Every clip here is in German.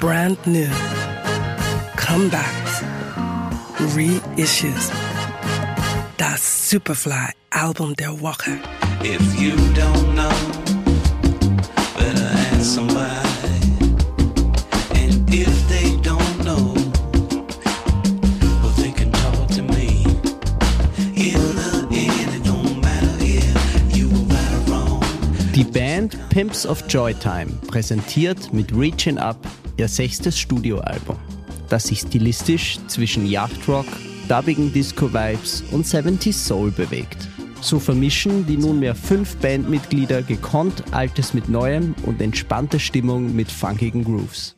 brand new, comebacks, reissues. That Superfly album, Der Walker. If you don't know, better ask somebody. And if they don't know, but they can talk to me. yeah. Die Band Pimps of Joytime präsentiert mit Reaching Up ihr sechstes Studioalbum, das sich stilistisch zwischen Yachtrock, dubbigen Disco-Vibes und 70s Soul bewegt. So vermischen die nunmehr fünf Bandmitglieder gekonnt Altes mit Neuem und entspannte Stimmung mit funkigen Grooves.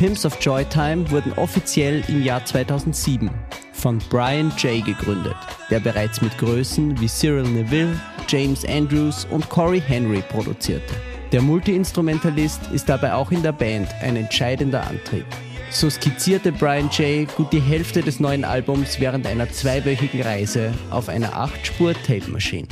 Pimps of Joytime wurden offiziell im Jahr 2007 von Brian Jay gegründet, der bereits mit Größen wie Cyril Neville, James Andrews und Corey Henry produzierte. Der Multiinstrumentalist ist dabei auch in der Band ein entscheidender Antrieb. So skizzierte Brian Jay gut die Hälfte des neuen Albums während einer zweiwöchigen Reise auf einer 8-Spur-Tape-Maschine.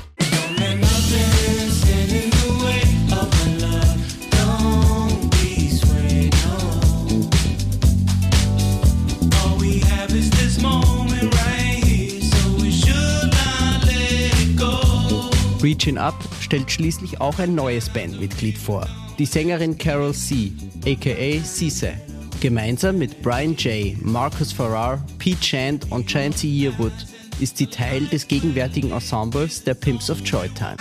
Reaching Up stellt schließlich auch ein neues Bandmitglied vor, die Sängerin Carol C., aka Cisse. Gemeinsam mit Brian Jay, Marcus Farrar, Pete Chant und Chancy Yearwood ist sie Teil des gegenwärtigen Ensembles der Pimps of Joytime.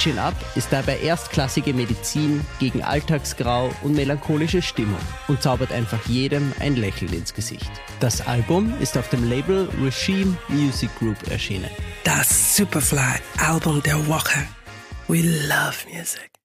Reaching Up ist dabei erstklassige Medizin gegen Alltagsgrau und melancholische Stimmung und zaubert einfach jedem ein Lächeln ins Gesicht. Das Album ist auf dem Label Regime Music Group erschienen. Das Superfly Album der Woche. We love music.